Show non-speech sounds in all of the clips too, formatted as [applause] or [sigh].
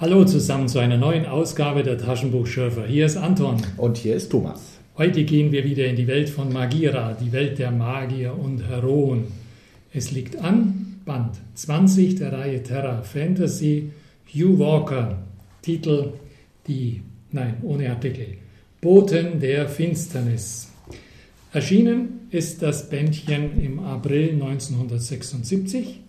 Hallo zusammen zu einer neuen Ausgabe der Taschenbuchschürfer. Hier ist Anton. Und hier ist Thomas. Heute gehen wir wieder in die Welt von Magira, die Welt der Magier und Heroen. Es liegt an, Band 20 der Reihe Terra Fantasy, Hugh Walker, Titel Die, nein, ohne Artikel, Boten der Finsternis. Erschienen ist das Bändchen im April 1976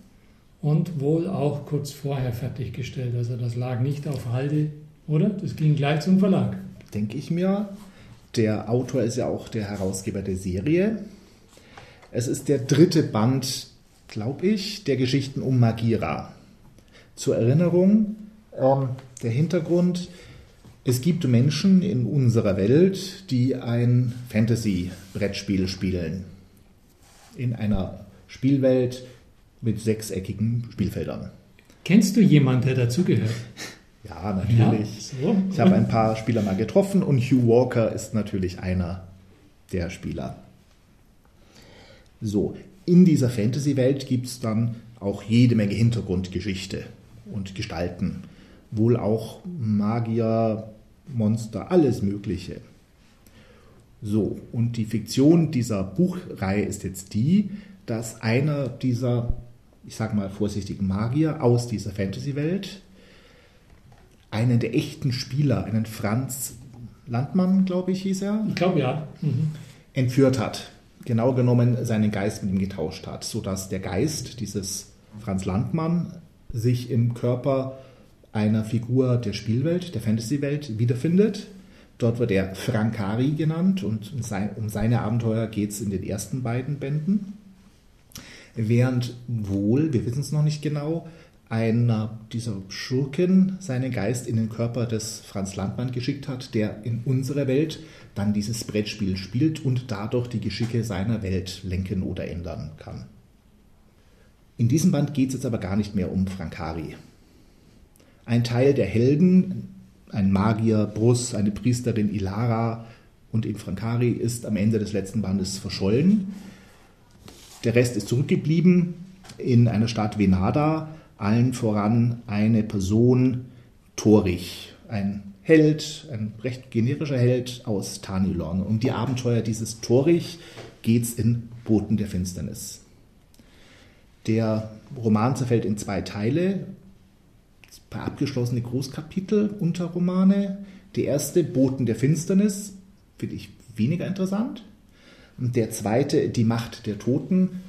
und wohl auch kurz vorher fertiggestellt. Also das lag nicht auf Halde, oder? Das ging gleich zum Verlag. Denke ich mir. Der Autor ist ja auch der Herausgeber der Serie. Es ist der dritte Band, glaube ich, der Geschichten um Magira. Zur Erinnerung, ähm, der Hintergrund, es gibt Menschen in unserer Welt, die ein Fantasy-Brettspiel spielen. In einer Spielwelt, mit sechseckigen Spielfeldern. Kennst du jemanden, der dazugehört? [laughs] Ja, natürlich. Ja, so. Ich habe ein paar Spieler mal getroffen und Hugh Walker ist natürlich einer der Spieler. So, in dieser Fantasy-Welt gibt es dann auch jede Menge Hintergrundgeschichte und Gestalten. Wohl auch Magier, Monster, alles Mögliche. So, und die Fiktion dieser Buchreihe ist jetzt die, dass einer dieser ich sage mal vorsichtig, Magier aus dieser Fantasy-Welt einen der echten Spieler, einen Franz Landmann, glaube ich, hieß er. Ich glaube ja. Mhm. Entführt hat. Genau genommen seinen Geist mit ihm getauscht hat, sodass der Geist dieses Franz Landmann sich im Körper einer Figur der Spielwelt, der Fantasy-Welt wiederfindet. Dort wird er Frankari genannt und um seine Abenteuer geht es in den ersten beiden Bänden während wohl, wir wissen es noch nicht genau, einer dieser Schurken seinen Geist in den Körper des Franz Landmann geschickt hat, der in unserer Welt dann dieses Brettspiel spielt und dadurch die Geschicke seiner Welt lenken oder ändern kann. In diesem Band geht es jetzt aber gar nicht mehr um Frankari. Ein Teil der Helden, ein Magier Brus, eine Priesterin Ilara und in Frankari ist am Ende des letzten Bandes verschollen. Der Rest ist zurückgeblieben in einer Stadt Venada, allen voran eine Person, Torich, ein Held, ein recht generischer Held aus Tanilorn. Um die Abenteuer dieses Torich geht es in Boten der Finsternis. Der Roman zerfällt in zwei Teile, zwei abgeschlossene Großkapitel, Unterromane. Der erste, Boten der Finsternis, finde ich weniger interessant. Und der zweite, Die Macht der Toten,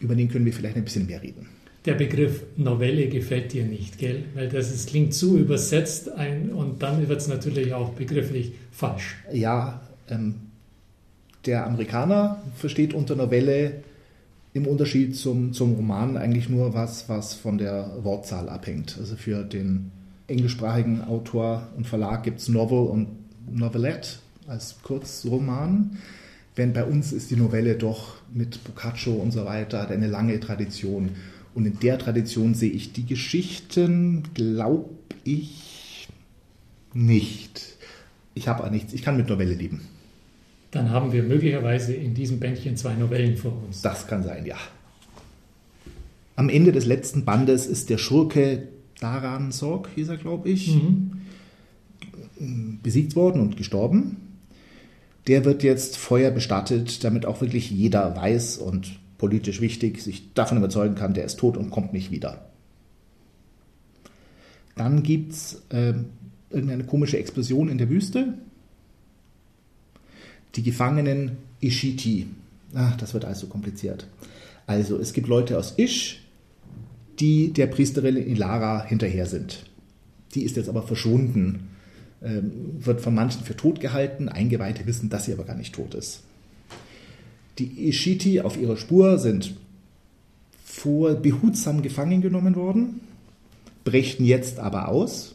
über den können wir vielleicht ein bisschen mehr reden. Der Begriff Novelle gefällt dir nicht, gell? Weil das ist, klingt zu übersetzt ein, und dann wird es natürlich auch begrifflich falsch. Ja, ähm, der Amerikaner versteht unter Novelle im Unterschied zum, zum Roman eigentlich nur was, was von der Wortzahl abhängt. Also für den englischsprachigen Autor und Verlag gibt es Novel und Novelette als Kurzroman. Wenn bei uns ist die Novelle doch mit Boccaccio und so weiter, hat eine lange Tradition. Und in der Tradition sehe ich die Geschichten, glaube ich, nicht. Ich habe nichts, ich kann mit Novelle leben. Dann haben wir möglicherweise in diesem Bändchen zwei Novellen vor uns. Das kann sein, ja. Am Ende des letzten Bandes ist der Schurke Daran Sorg, hieß er, glaube ich, mhm. besiegt worden und gestorben der wird jetzt Feuer bestattet, damit auch wirklich jeder weiß und politisch wichtig sich davon überzeugen kann, der ist tot und kommt nicht wieder. Dann gibt es äh, irgendeine komische Explosion in der Wüste. Die Gefangenen Ishiti. Ach, das wird also kompliziert. Also, es gibt Leute aus Ish, die der Priesterin Ilara hinterher sind. Die ist jetzt aber verschwunden wird von manchen für tot gehalten. Eingeweihte wissen, dass sie aber gar nicht tot ist. Die Ishiti auf ihrer Spur sind vor behutsam gefangen genommen worden, brechen jetzt aber aus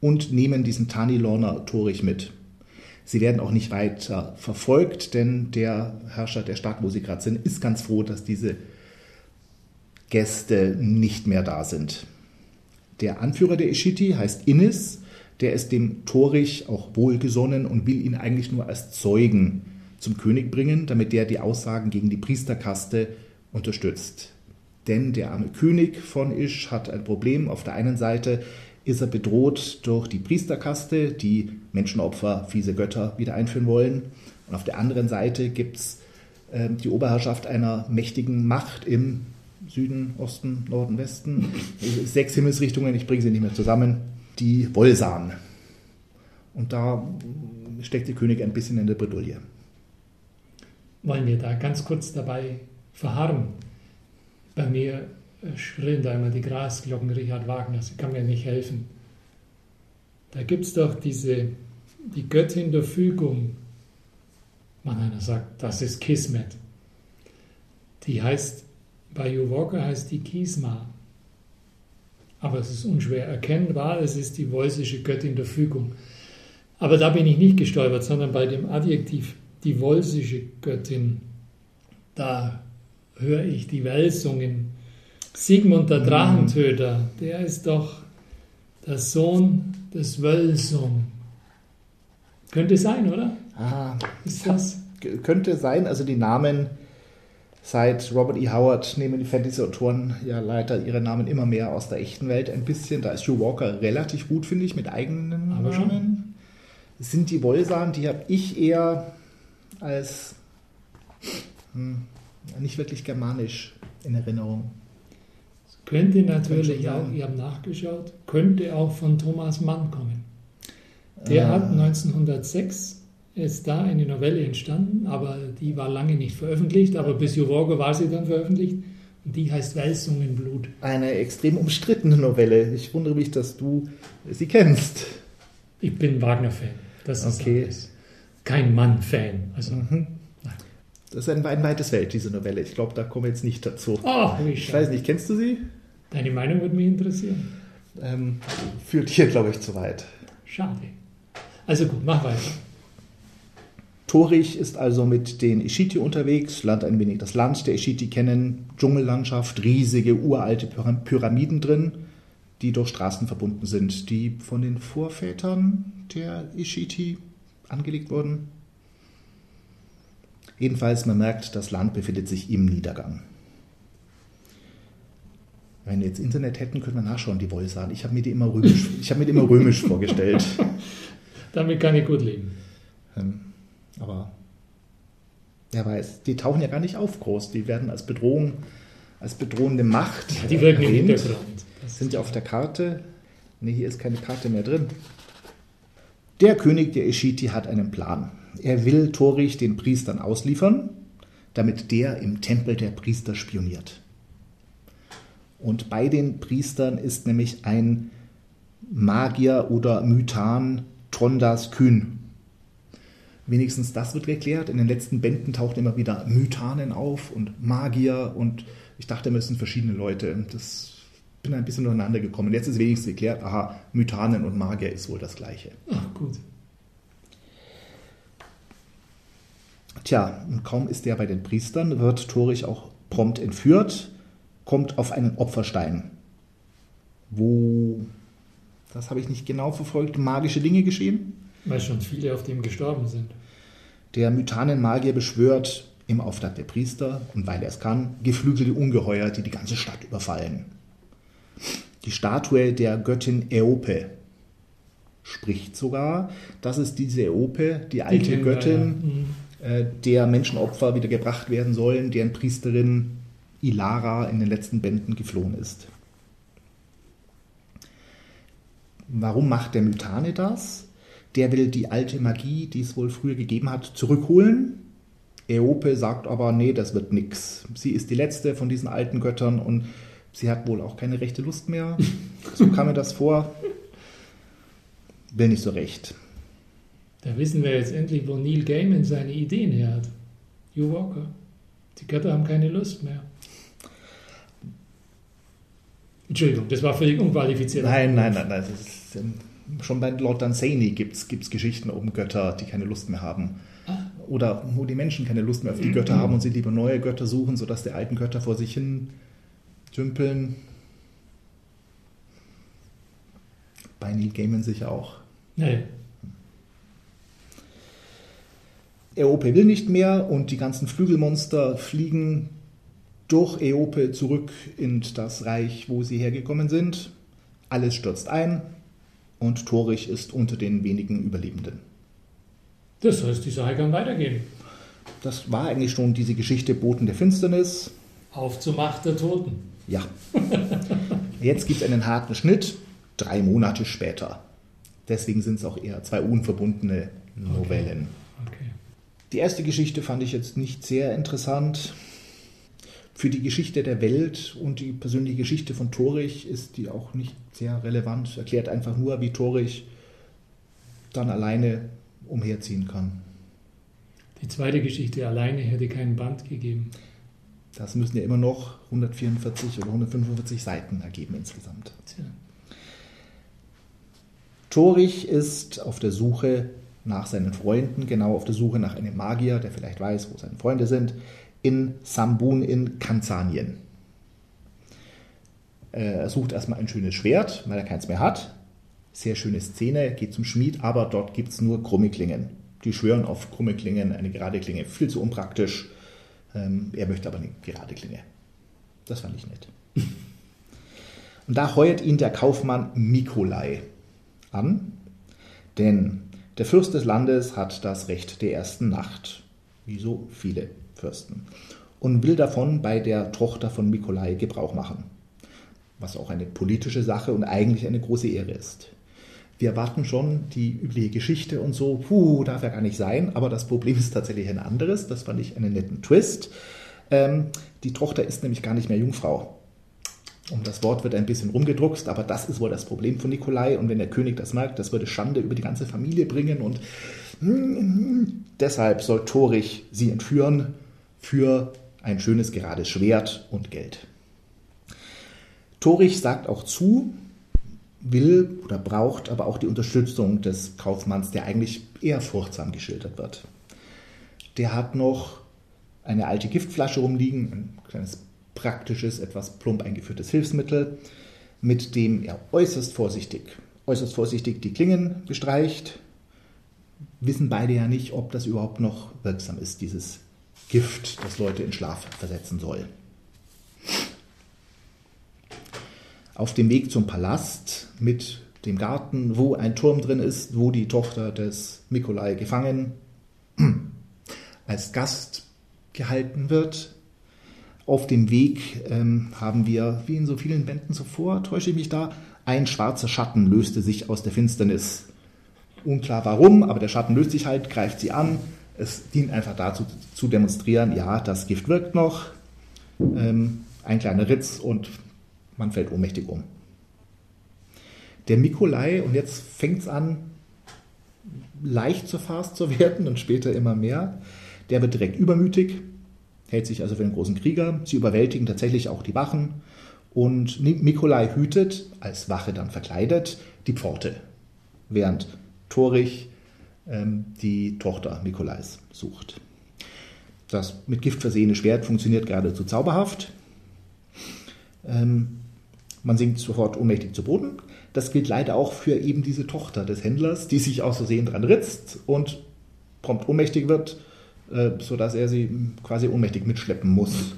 und nehmen diesen Tanilorner Torich mit. Sie werden auch nicht weiter verfolgt, denn der Herrscher der Stadt, wo sie gerade sind, ist ganz froh, dass diese Gäste nicht mehr da sind. Der Anführer der Ishiti heißt Innis der ist dem Torich auch wohlgesonnen und will ihn eigentlich nur als Zeugen zum König bringen, damit der die Aussagen gegen die Priesterkaste unterstützt. Denn der arme König von Isch hat ein Problem. Auf der einen Seite ist er bedroht durch die Priesterkaste, die Menschenopfer, fiese Götter wieder einführen wollen. Und auf der anderen Seite gibt es äh, die Oberherrschaft einer mächtigen Macht im Süden, Osten, Norden, Westen. [laughs] Sechs Himmelsrichtungen, ich bringe sie nicht mehr zusammen. Die Wolsan. Und da steckt der König ein bisschen in der Bredouille. Wollen wir da ganz kurz dabei verharren? Bei mir schrillen da immer die Grasglocken Richard Wagner, sie kann mir nicht helfen. Da gibt es doch diese, die Göttin der Fügung. Man einer sagt, das ist Kismet. Die heißt, bei Hugh Walker heißt die Kisma. Aber es ist unschwer erkennbar, es ist die wolsische Göttin der Fügung. Aber da bin ich nicht gestolpert, sondern bei dem Adjektiv die wolsische Göttin, da höre ich die Wälsungen Sigmund der Drachentöter, der ist doch der Sohn des Wölsung. Könnte sein, oder? Ah, ist das? Könnte sein, also die Namen seit Robert E. Howard nehmen die Fantasy-Autoren ja leider ihre Namen immer mehr aus der echten Welt ein bisschen. Da ist Joe Walker relativ gut, finde ich, mit eigenen Aber Namen. Schon. Das sind die Wolsan, die habe ich eher als hm, nicht wirklich germanisch in Erinnerung. Könnte natürlich auch, ihr habt nachgeschaut, könnte auch von Thomas Mann kommen. Der ah. hat 1906 ist da eine Novelle entstanden, aber die war lange nicht veröffentlicht, aber bis Juvorgo war sie dann veröffentlicht und die heißt Wälzungenblut. Eine extrem umstrittene Novelle. Ich wundere mich, dass du sie kennst. Ich bin Wagner-Fan. Das ist okay. Alles. kein Mann-Fan. Also, mhm. Das ist ein, ein weites Feld, diese Novelle. Ich glaube, da kommen wir jetzt nicht dazu. Oh, ich weiß nicht, kennst du sie? Deine Meinung würde mich interessieren. Ähm, führt hier, glaube ich, zu weit. Schade. Also gut, mach weiter. Torich ist also mit den Ishiti unterwegs, lernt ein wenig das Land der Ishiti kennen, Dschungellandschaft, riesige uralte Pyramiden drin, die durch Straßen verbunden sind, die von den Vorvätern der Ishiti angelegt wurden. Jedenfalls, man merkt, das Land befindet sich im Niedergang. Wenn wir jetzt Internet hätten, könnte man nachschauen, die Wolsan. Ich habe mir die immer römisch, ich habe mir die immer römisch [laughs] vorgestellt. Damit kann ich gut leben. Ähm, aber wer weiß, die tauchen ja gar nicht auf groß. Die werden als Bedrohung, als bedrohende Macht. Die wirken im Hintergrund. Das sind ja auf der Karte. Ne, hier ist keine Karte mehr drin. Der König der Eschiti hat einen Plan. Er will Torich den Priestern ausliefern, damit der im Tempel der Priester spioniert. Und bei den Priestern ist nämlich ein Magier oder Mythan Trondas Kühn. Wenigstens das wird geklärt. In den letzten Bänden tauchen immer wieder Mythanen auf und Magier und ich dachte, es sind verschiedene Leute. Das bin ein bisschen durcheinander gekommen. Jetzt ist wenigstens geklärt, aha, Mythanen und Magier ist wohl das Gleiche. Ach, gut. Tja, und kaum ist der bei den Priestern, wird Torich auch prompt entführt kommt auf einen Opferstein, wo, das habe ich nicht genau verfolgt, magische Dinge geschehen. Weil schon viele auf dem gestorben sind. Der Mythanen-Magier beschwört im Auftrag der Priester und weil er es kann, geflügelte Ungeheuer, die die ganze Stadt überfallen. Die Statue der Göttin Eope spricht sogar, dass es diese Eope, die alte die Göttin, ja, ja. Mhm. Äh, der Menschenopfer wieder gebracht werden sollen, deren Priesterin Ilara in den letzten Bänden geflohen ist. Warum macht der Mythane das? Der will die alte Magie, die es wohl früher gegeben hat, zurückholen. Eope sagt aber, nee, das wird nix. Sie ist die letzte von diesen alten Göttern und sie hat wohl auch keine rechte Lust mehr. [laughs] So kam mir das vor. Will nicht so recht. Da wissen wir jetzt endlich, wo Neil Gaiman seine Ideen her hat. You Walker. Die Götter haben keine Lust mehr. Entschuldigung, das war völlig unqualifiziert. Nein, nein, nein, nein. Ist, ähm, schon bei Lord Dunsany gibt es Geschichten um Götter, die keine Lust mehr haben. Ah. Oder wo die Menschen keine Lust mehr auf die Götter haben und sie lieber neue Götter suchen, sodass die alten Götter vor sich hin dümpeln. Bei Neil Gaiman sicher auch. Nee. Eope will nicht mehr und die ganzen Flügelmonster fliegen durch Eope zurück in das Reich, wo sie hergekommen sind. Alles stürzt ein. Und Torich ist unter den wenigen Überlebenden. Das heißt, die Sache kann weitergehen. Das war eigentlich schon diese Geschichte Boten der Finsternis. Auf zur Macht der Toten. Ja. Jetzt gibt es einen harten Schnitt, drei Monate später. Deswegen sind es auch eher zwei unverbundene Novellen. Okay. Okay. Die erste Geschichte fand ich jetzt nicht sehr interessant. Für die Geschichte der Welt und die persönliche Geschichte von Torich ist die auch nicht sehr relevant. Erklärt einfach nur, wie Torich dann alleine umherziehen kann. Die zweite Geschichte alleine hätte keinen Band gegeben. Das müssen ja immer noch 144 oder 145 Seiten ergeben insgesamt. Tja. Torich ist auf der Suche nach seinen Freunden, genau auf der Suche nach einem Magier, der vielleicht weiß, wo seine Freunde sind, in Sambun in Kanzanien. Er sucht erstmal ein schönes Schwert, weil er keins mehr hat. Sehr schöne Szene, geht zum Schmied, aber dort gibt es nur krumme Klingen. Die schwören auf krumme Klingen, eine gerade Klinge. Viel zu unpraktisch. Ähm, er möchte aber eine gerade Klinge. Das fand ich nett. [laughs] Und da heuert ihn der Kaufmann Mikolai an, denn der Fürst des Landes hat das Recht der ersten Nacht, wie so viele Fürsten, und will davon bei der Tochter von Mikolai Gebrauch machen, was auch eine politische Sache und eigentlich eine große Ehre ist wir erwarten schon die übliche Geschichte und so, puh, darf ja gar nicht sein, aber das Problem ist tatsächlich ein anderes, das fand ich einen netten Twist. Ähm, die Tochter ist nämlich gar nicht mehr Jungfrau. Und das Wort wird ein bisschen rumgedruckst, aber das ist wohl das Problem von Nikolai. Und wenn der König das merkt, das würde Schande über die ganze Familie bringen. Und mm, deshalb soll Torich sie entführen für ein schönes gerades Schwert und Geld. Torich sagt auch zu, will oder braucht aber auch die Unterstützung des Kaufmanns, der eigentlich eher furchtsam geschildert wird. Der hat noch eine alte Giftflasche rumliegen, ein kleines praktisches, etwas plump eingeführtes Hilfsmittel, mit dem er äußerst vorsichtig, äußerst vorsichtig die Klingen bestreicht. Wissen beide ja nicht, ob das überhaupt noch wirksam ist, dieses Gift, das Leute in Schlaf versetzen soll. auf dem Weg zum Palast mit dem Garten, wo ein Turm drin ist, wo die Tochter des Nikolai gefangen [clears throat] als Gast gehalten wird. Auf dem Weg ähm, haben wir, wie in so vielen Bänden zuvor, täusche ich mich da, ein schwarzer Schatten löste sich aus der Finsternis. Unklar warum, aber der Schatten löst sich halt, greift sie an. Es dient einfach dazu zu demonstrieren, ja, das Gift wirkt noch. Ähm, ein kleiner Ritz und man fällt ohnmächtig um. Der Mikolai, und jetzt fängt es an, leicht zu fast [laughs] zu werden und später immer mehr, der wird direkt übermütig, hält sich also für einen großen Krieger. Sie überwältigen tatsächlich auch die Wachen. Und Mikolai hütet, als Wache dann verkleidet, die Pforte, während Torich die Tochter Mikolais sucht. Das mit Gift versehene Schwert funktioniert geradezu zauberhaft. Ähm, man sinkt sofort ohnmächtig zu Boden. Das gilt leider auch für eben diese Tochter des Händlers, die sich aus Versehen dran ritzt und prompt ohnmächtig wird, äh, sodass er sie quasi ohnmächtig mitschleppen muss.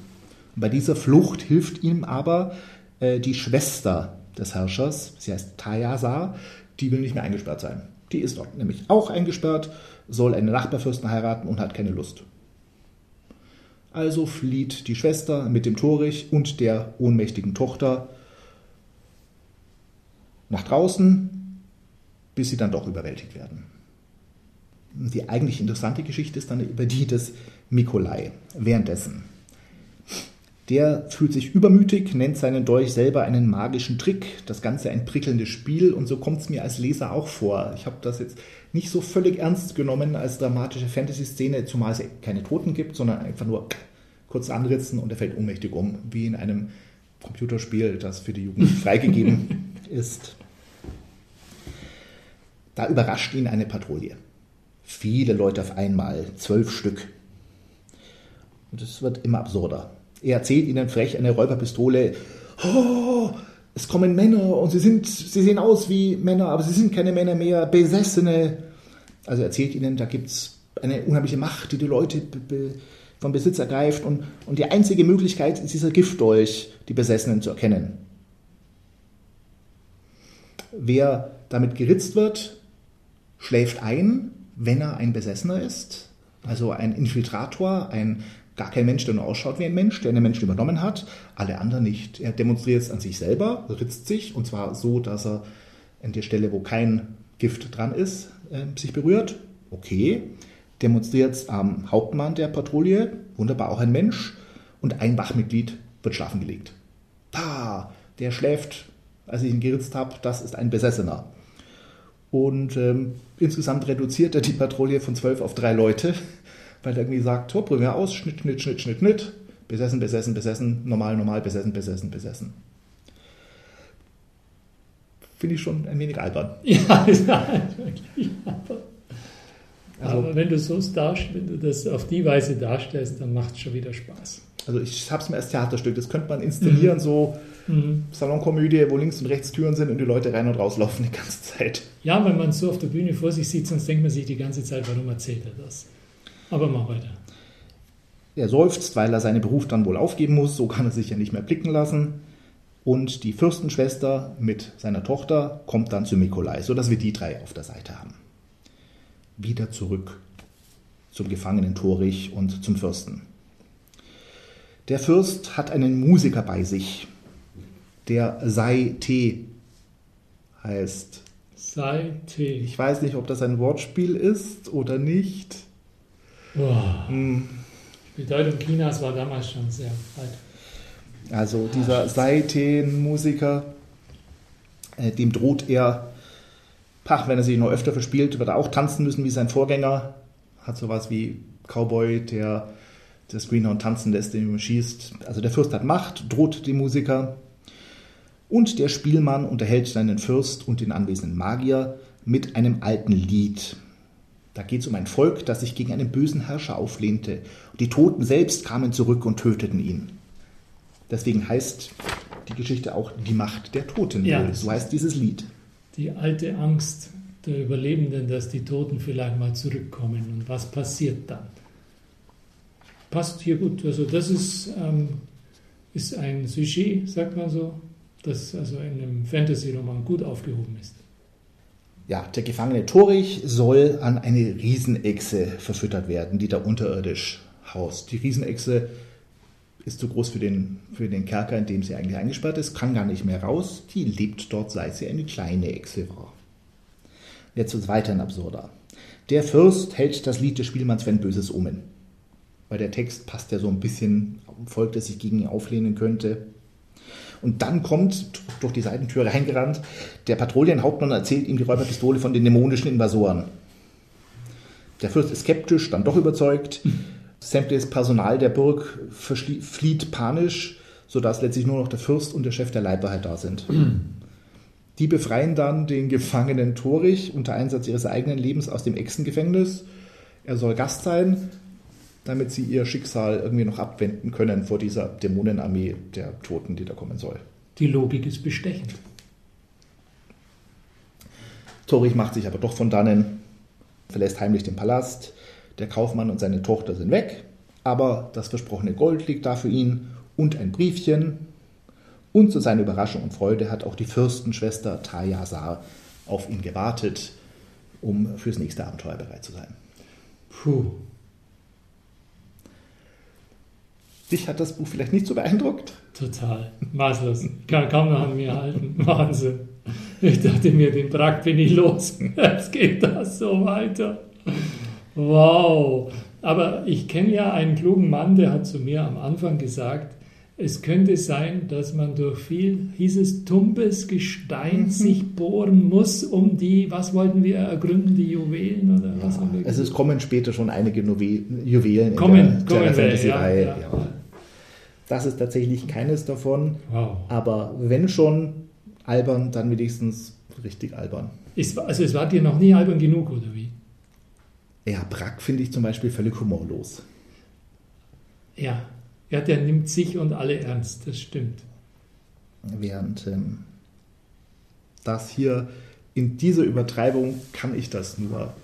bei dieser Flucht hilft ihm aber äh, die Schwester des Herrschers, sie heißt Tayasa, die will nicht mehr eingesperrt sein. Die ist dort nämlich auch eingesperrt, soll einen Nachbarfürsten heiraten und hat keine Lust. Also flieht die Schwester mit dem Torich und der ohnmächtigen Tochter nach draußen, bis sie dann doch überwältigt werden. Die eigentlich interessante Geschichte ist dann über die des Mikolai. Währenddessen. Der fühlt sich übermütig, nennt seinen Dolch selber einen magischen Trick, das Ganze ein prickelndes Spiel und so kommt es mir als Leser auch vor. Ich habe das jetzt nicht so völlig ernst genommen als dramatische Fantasy-Szene, zumal es keine Toten gibt, sondern einfach nur kurz anritzen und er fällt ohnmächtig um, wie in einem Computerspiel, das für die Jugend [laughs] freigegeben ist. Da überrascht ihn eine Patrouille. Viele Leute auf einmal, zwölf Stück. Und es wird immer absurder. Er erzählt ihnen frech eine Räuberpistole. Oh, es kommen Männer und sie, sind, sie sehen aus wie Männer, aber sie sind keine Männer mehr, Besessene. Also er erzählt ihnen, da gibt es eine unheimliche Macht, die die Leute be vom Besitz ergreift und, und die einzige Möglichkeit ist dieser Giftdolch, die Besessenen zu erkennen. Wer damit geritzt wird, schläft ein, wenn er ein Besessener ist. Also ein Infiltrator, ein gar kein Mensch, der nur ausschaut wie ein Mensch, der einen Menschen übernommen hat, alle anderen nicht. Er demonstriert es an sich selber, ritzt sich und zwar so, dass er an der Stelle, wo kein Gift dran ist, äh, sich berührt. Okay. Demonstriert es am Hauptmann der Patrouille, wunderbar auch ein Mensch und ein Wachmitglied wird schlafen gelegt. Da, der schläft, als ich ihn geritzt habe, das ist ein Besessener. Und ähm, insgesamt reduziert er die Patrouille von zwölf auf drei Leute weil er irgendwie sagt, probieren wir aus, Schnitt, Schnitt, Schnitt, Schnitt, Schnitt, besessen, besessen, besessen, normal, normal, besessen, besessen, besessen. Finde ich schon ein wenig albern. [laughs] Ja, ist wirklich albern. Also, Aber wenn du, so wenn du das auf die Weise darstellst, dann macht es schon wieder Spaß. Also ich habe es mir als Theaterstück, das könnte man inszenieren, mhm. so mhm. Salonkomödie, wo links und rechts Türen sind und die Leute rein und rauslaufen die ganze Zeit. Ja, wenn man so auf der Bühne vor sich sieht, sonst denkt man sich die ganze Zeit, warum erzählt er das? Aber mach weiter. Er seufzt, weil er seinen Beruf dann wohl aufgeben muss, so kann er sich ja nicht mehr blicken lassen. Und die Fürstenschwester mit seiner Tochter kommt dann zu Nikolai, sodass wir die drei auf der Seite haben. Wieder zurück zum Gefangenen Torich und zum Fürsten. Der Fürst hat einen Musiker bei sich, der Sei Te heißt. Sei Te. Ich weiß nicht, ob das ein Wortspiel ist oder nicht. Wow. Hm. Die Bedeutung Chinas war damals schon sehr weit. Also dieser Saiten-Musiker, äh, dem droht er, pach, wenn er sich noch öfter verspielt, wird er auch tanzen müssen wie sein Vorgänger. Hat sowas wie Cowboy, der das Greenhorn tanzen lässt, den man schießt. Also der Fürst hat Macht, droht dem Musiker. Und der Spielmann unterhält seinen Fürst und den anwesenden Magier mit einem alten Lied. Da geht es um ein Volk, das sich gegen einen bösen Herrscher auflehnte. Die Toten selbst kamen zurück und töteten ihn. Deswegen heißt die Geschichte auch Die Macht der Toten. Ja. So heißt dieses Lied. Die alte Angst der Überlebenden, dass die Toten vielleicht mal zurückkommen. Und was passiert dann? Passt hier gut. Also das ist, ähm, ist ein Sujet, sagt man so, das also in einem Fantasy-Roman gut aufgehoben ist. Ja, der gefangene Torich soll an eine Riesenechse verfüttert werden, die da unterirdisch haust. Die Riesenechse ist zu groß für den, für den Kerker, in dem sie eigentlich eingesperrt ist, kann gar nicht mehr raus. Die lebt dort, seit sie eine kleine Echse war. Jetzt wird es weiterhin absurder. Der Fürst hält das Lied des Spielmanns für ein böses Omen. Weil der Text passt ja so ein bisschen, Volk, das sich gegen ihn auflehnen könnte. Und dann kommt durch die Seitentür reingerannt der Patrouillenhauptmann erzählt ihm die Räuberpistole von den dämonischen Invasoren. Der Fürst ist skeptisch, dann doch überzeugt. Sämtliches Personal der Burg flieht panisch, sodass letztlich nur noch der Fürst und der Chef der Leibwahrheit da sind. [clears throat] Die befreien dann den Gefangenen Torich unter Einsatz ihres eigenen Lebens aus dem Echsengefängnis. Er soll Gast sein damit sie ihr Schicksal irgendwie noch abwenden können vor dieser Dämonenarmee der Toten, die da kommen soll. Die Logik ist bestechend. Torich macht sich aber doch von dannen, verlässt heimlich den Palast. Der Kaufmann und seine Tochter sind weg, aber das versprochene Gold liegt da für ihn und ein Briefchen. Und zu seiner Überraschung und Freude hat auch die Fürstenschwester Tayasar auf ihn gewartet, um fürs nächste Abenteuer bereit zu sein. Puh, Dich hat das Buch vielleicht nicht so beeindruckt? Total. Maßlos. Kann kaum noch an mir halten. Wahnsinn. Ich dachte mir, den Brack bin ich los. [laughs] Jetzt geht das so weiter. Wow. Aber ich kenne ja einen klugen Mann, der hat zu mir am Anfang gesagt, es könnte sein, dass man durch viel, hieß es, tumpes Gestein mhm. sich bohren muss, um die, was wollten wir ergründen, die Juwelen oder ja, was haben wir Also es kommen später schon einige Juwelen kommen, in der, kommen der Fantasy-Reihe. Ja, ja. Das ist tatsächlich keines davon. Wow. Aber wenn schon albern, dann wenigstens richtig albern. Ist, also es war dir noch nie albern genug, oder wie? Ja, Brack finde ich zum Beispiel völlig humorlos. Ja, ja, der nimmt sich und alle ernst, das stimmt. Während ähm, das hier in dieser Übertreibung kann ich das nur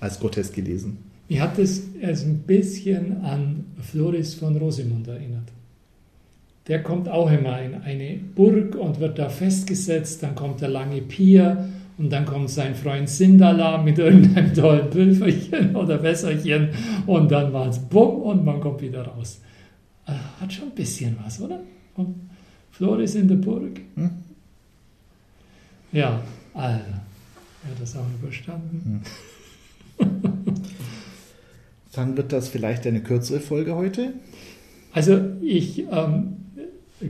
als grotesk gelesen. Mir hat es ein bisschen an Floris von Rosemund erinnert. der kommt auch immer in eine Burg und wird da festgesetzt. Dann kommt der lange Pier und dann kommt sein Freund Sindala mit irgendeinem tollen Pülferchen oder Wässerchen und dann war es bumm und man kommt wieder raus. Äh, hat schon ein bisschen was, oder? Und Floris in der Burg. Hm? Ja, also, er hat das auch überstanden. Hm. [laughs] Dann wird das vielleicht eine kürzere Folge heute. Also ich ähm,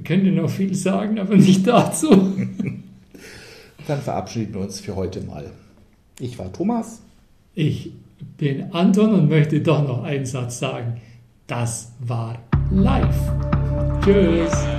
könnte noch viel sagen, aber nicht dazu. [laughs] Dann verabschieden wir uns für heute mal. Ich war Thomas. Ich bin Anton und möchte doch noch einen Satz sagen. Das war live. Tschüss.